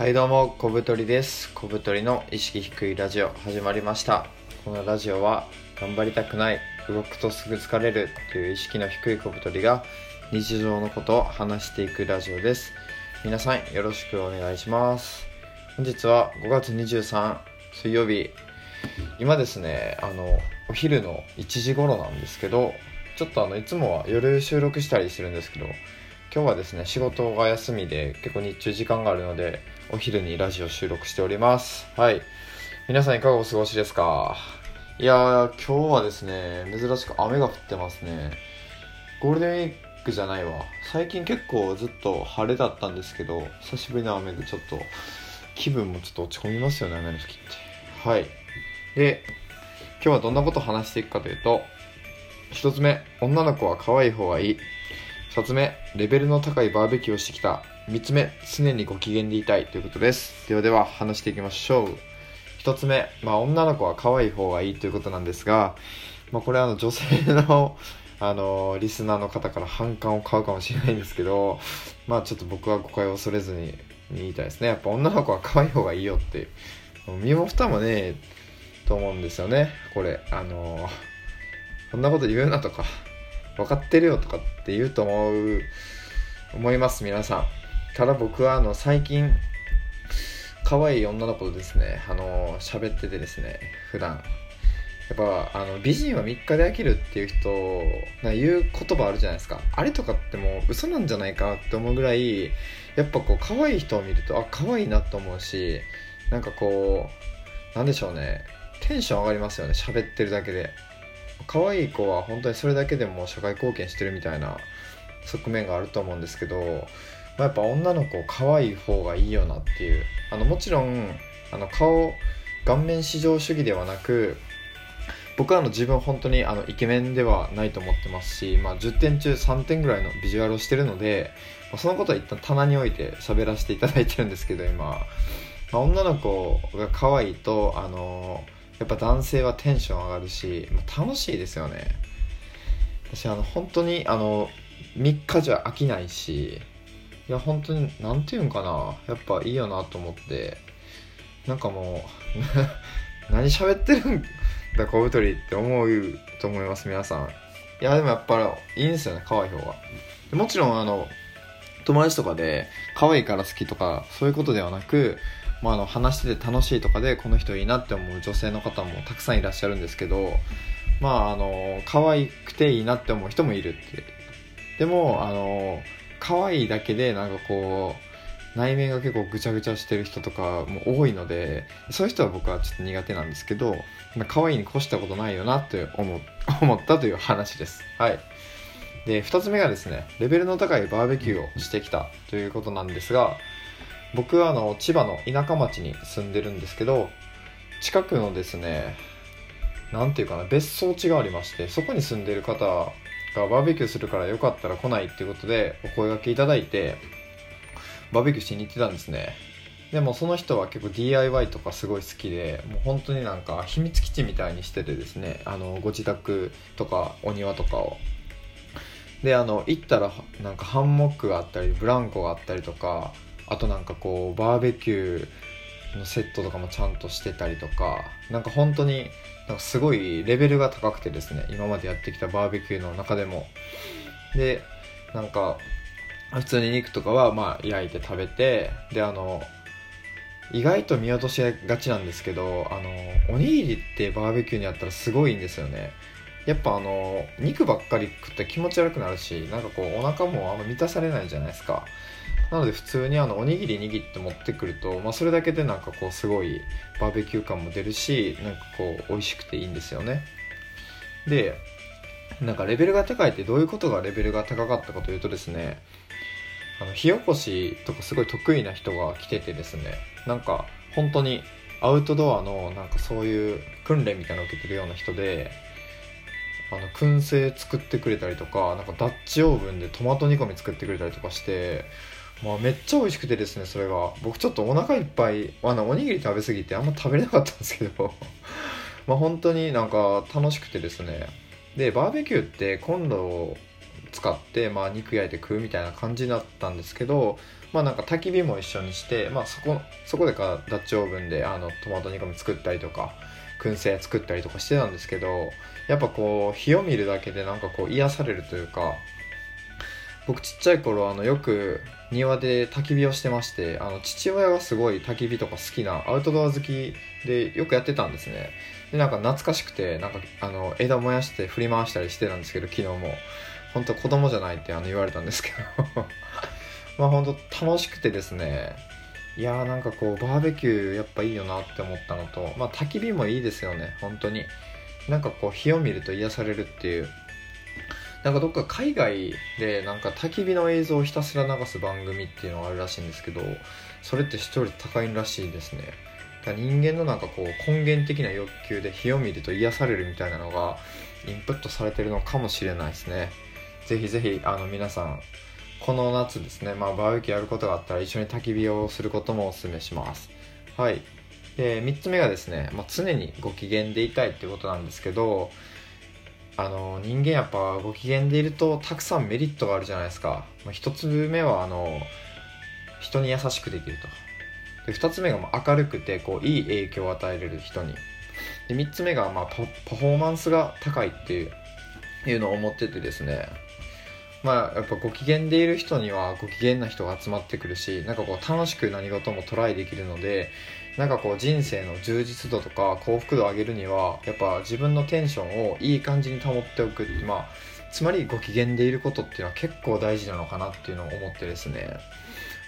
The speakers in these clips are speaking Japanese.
はいどうも小太りです。小太りの意識低いラジオ始まりました。このラジオは頑張りたくない動くとすぐ疲れるという意識の低い小太りが日常のことを話していくラジオです。皆さんよろしくお願いします。本日は5月23水曜日。今ですねあのお昼の1時頃なんですけどちょっとあのいつもは夜収録したりするんですけど今日はですね仕事が休みで結構日中時間があるのでお昼にラジオ収録しております。はい。皆さんいかがお過ごしですか？いやー今日はですね珍しく雨が降ってますね。ゴールデンウィークじゃないわ。最近結構ずっと晴れだったんですけど久しぶりの雨でちょっと気分もちょっと落ち込みますよね雨の時って。はい。で今日はどんなことを話していくかというと1つ目女の子は可愛い方がいい。2つ目レベルの高いバーベキューをしてきた3つ目常にご機嫌でいたいということです。ではでは話していきましょう。1つ目、まあ、女の子は可愛い方がいいということなんですが、まあ、これはあの女性の あのリスナーの方から反感を買うかもしれないんですけどまあちょっと僕は誤解を恐れずに言いたいですね。やっぱ女の子は可愛い方がいいよって身も蓋もねと思うんですよね。これあのこんなこと言うなとか分かってるよとかって言うと思う思います皆さん。ただ僕はあの最近可愛い女の子とですねあの喋っててですね普段。やっぱあの美人は3日で飽きるっていう人な言う言葉あるじゃないですか。あれとかってもう嘘なんじゃないかって思うぐらいやっぱこう可愛い人を見るとあ可愛いなと思うしなんかこうなんでしょうね。テンション上がりますよね喋ってるだけで。可愛い子は本当にそれだけでも社会貢献してるみたいな側面があると思うんですけど、まあ、やっぱ女の子可愛い方がいいよなっていう。あのもちろんあの顔顔面至上主義ではなく僕はあの自分本当にあのイケメンではないと思ってますし、まあ、10点中3点ぐらいのビジュアルをしてるので、まあ、そのことは一旦棚に置いて喋らせていただいてるんですけど今、まあ、女の子が可愛いとあのやっぱ男性はテンション上がるし、まあ、楽しいですよね。私あの本当にあの3日じゃ飽きないしいや本当に何て言うんかな。やっぱいいよなと思って。なんかもう 何喋ってるんだ小太りって思うと思います皆さん。いやでもやっぱいいんですよね可愛い方がもちろんあの友達とかで可愛いから好きとかそういうことではなくまあ、あの話してて楽しいとかでこの人いいなって思う女性の方もたくさんいらっしゃるんですけどまああの可愛くていいなって思う人もいるって。でもあの可愛いだけでなんかこう内面が結構ぐちゃぐちゃしてる人とかも多いのでそういう人は僕はちょっと苦手なんですけど、まあ、可愛いに越したことないよなって思思ったという話です。はい。で2つ目がですねレベルの高いバーベキューをしてきたということなんですが僕はあの千葉の田舎町に住んでるんですけど近くのですね何ていうかな別荘地がありましてそこに住んでる方がバーベキューするからよかったら来ないっていうことでお声がけいただいてバーベキューしに行ってたんですね。でもその人は結構 DIY とかすごい好きでもう本当になんか秘密基地みたいにしててですねあのご自宅とかお庭とかを。であの行ったらなんかハンモックがあったりブランコがあったりとかあとなんかこうバーベキューのセットとかもちゃんとしてたりとかなんか本当になんかすごいレベルが高くてですね今までやってきたバーベキューの中でも。でなんか普通に肉とかはまあ焼いて食べてであの意外と見落としがちなんですけどあのおにぎりってバーベキューにあったらすごいんですよね。やっぱあの肉ばっかり食って気持ち悪くなるしなんかこうお腹もあんま満たされないじゃないですか。なので普通にあのおにぎり握って持ってくると、まあ、それだけでなんかこうすごいバーベキュー感も出るしなんかこう美味しくていいんですよね。でなんかレベルが高いってどういうことがレベルが高かったかというとですねあの火起こしとかすごい得意な人が来ててですねなんか本当にアウトドアのなんかそういう訓練みたいなのを受けてるような人であの燻製作ってくれたりとかなんかダッチオーブンでトマト煮込み作ってくれたりとかしてまあ、めっちゃ美味しくてですねそれが。僕ちょっとお腹いっぱいあのおにぎり食べ過ぎてあんま食べれなかったんですけど。まあ本当になんか楽しくてですね。でバーベキューってコンロを使って、まあ、肉焼いて食うみたいな感じだったんですけどまあなんか焚き火も一緒にして、まあ、そこそこでかダッチオーブンであのトマト煮込み作ったりとか燻製作ったりとかしてたんですけどやっぱこう火を見るだけでなんかこう癒されるというか僕ちっちゃい頃あのよく庭で焚き火をしてましてあの父親がすごい焚き火とか好きなアウトドア好きでよくやってたんですね。でなんか懐かしくてなんかあの枝燃やして振り回したりしてたんですけど昨日も。本当子供じゃないってあの言われたんですけど。まあ本当楽しくてですね。いやーなんかこうバーベキューやっぱいいよなって思ったのとまあ焚き火もいいですよね。本当に。なんかこう火を見ると癒されるっていう。なんかどっか海外でなんか焚き火の映像をひたすら流す番組っていうのがあるらしいんですけどそれって視聴率高いらしいですね。だ人間のなんかこう根源的な欲求で火を見ると癒されるみたいなのがインプットされてるのかもしれないですね。ぜひぜひあの皆さんこの夏ですね、まあ、バーベキューやることがあったら一緒に焚き火をすることもおすすめします。はい。で3つ目がですね、まあ、常にご機嫌でいたいってことなんですけどあの人間やっぱご機嫌でいるとたくさんメリットがあるじゃないですか、まあ、1つ目はあの人に優しくできると。で2つ目がま明るくてこういい影響を与えれる人に。で3つ目がまあパフォーマンスが高いっていういうのを思っててですね。まあやっぱご機嫌でいる人にはご機嫌な人が集まってくるしなんかこう楽しく何事もトライできるのでなんかこう人生の充実度とか幸福度を上げるにはやっぱ自分のテンションをいい感じに保っておくまあつまりご機嫌でいることっていうのは結構大事なのかなっていうのを思ってですね。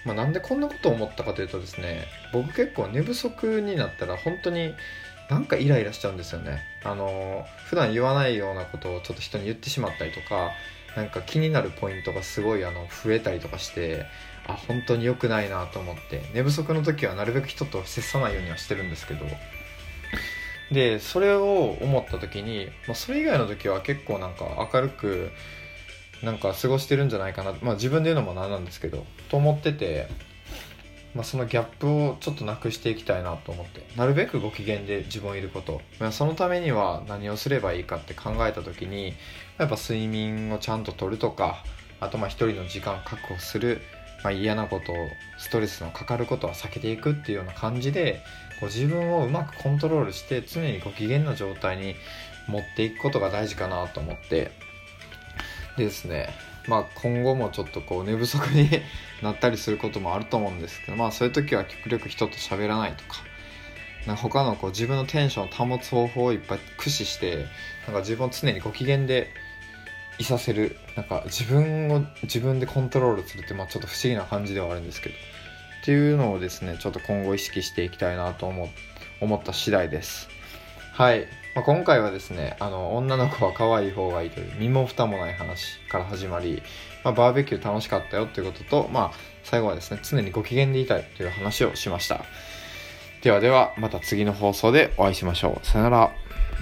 まあ、なんでこんなことを思ったかというとですね僕結構寝不足になったら本当になんかイライラしちゃうんですよね。あの普段言わないようなことをちょっと人に言ってしまったりとかなんか気になるポイントがすごいあの増えたりとかしてあ本当に良くないなと思って。寝不足の時はなるべく人と接さないようにはしてるんですけど。でそれを思った時に、まあ、それ以外の時は結構なんか明るくなんか過ごしてるんじゃないかな。まあ自分で言うのもなんなんですけどと思ってて、まあ、そのギャップをちょっとなくしていきたいなと思って。なるべくご機嫌で自分いること、まあ、そのためには何をすればいいかって考えた時にやっぱ睡眠をちゃんととるとかあとまあ一人の時間確保するまあ、嫌なことストレスのかかることは避けていくっていうような感じでこう自分をうまくコントロールして常にご機嫌な状態に持っていくことが大事かなと思って。でですね。まあ今後もちょっとこう寝不足に なったりすることもあると思うんですけどまあそういう時は極力人と喋らないとかな他のこう自分のテンションを保つ方法をいっぱい駆使してなんか自分を常にご機嫌でいさせるなんか自分を自分でコントロールするって、まあ、ちょっと不思議な感じではあるんですけどっていうのをですねちょっと今後意識していきたいなと思思った次第です。はい、まあ、今回はですねあの女の子は可愛い方がいいという身も蓋もない話から始まり、まあ、バーベキュー楽しかったよということと、まあ、最後はですね常にご機嫌でいたいという話をしました。ではではまた次の放送でお会いしましょう。さよなら。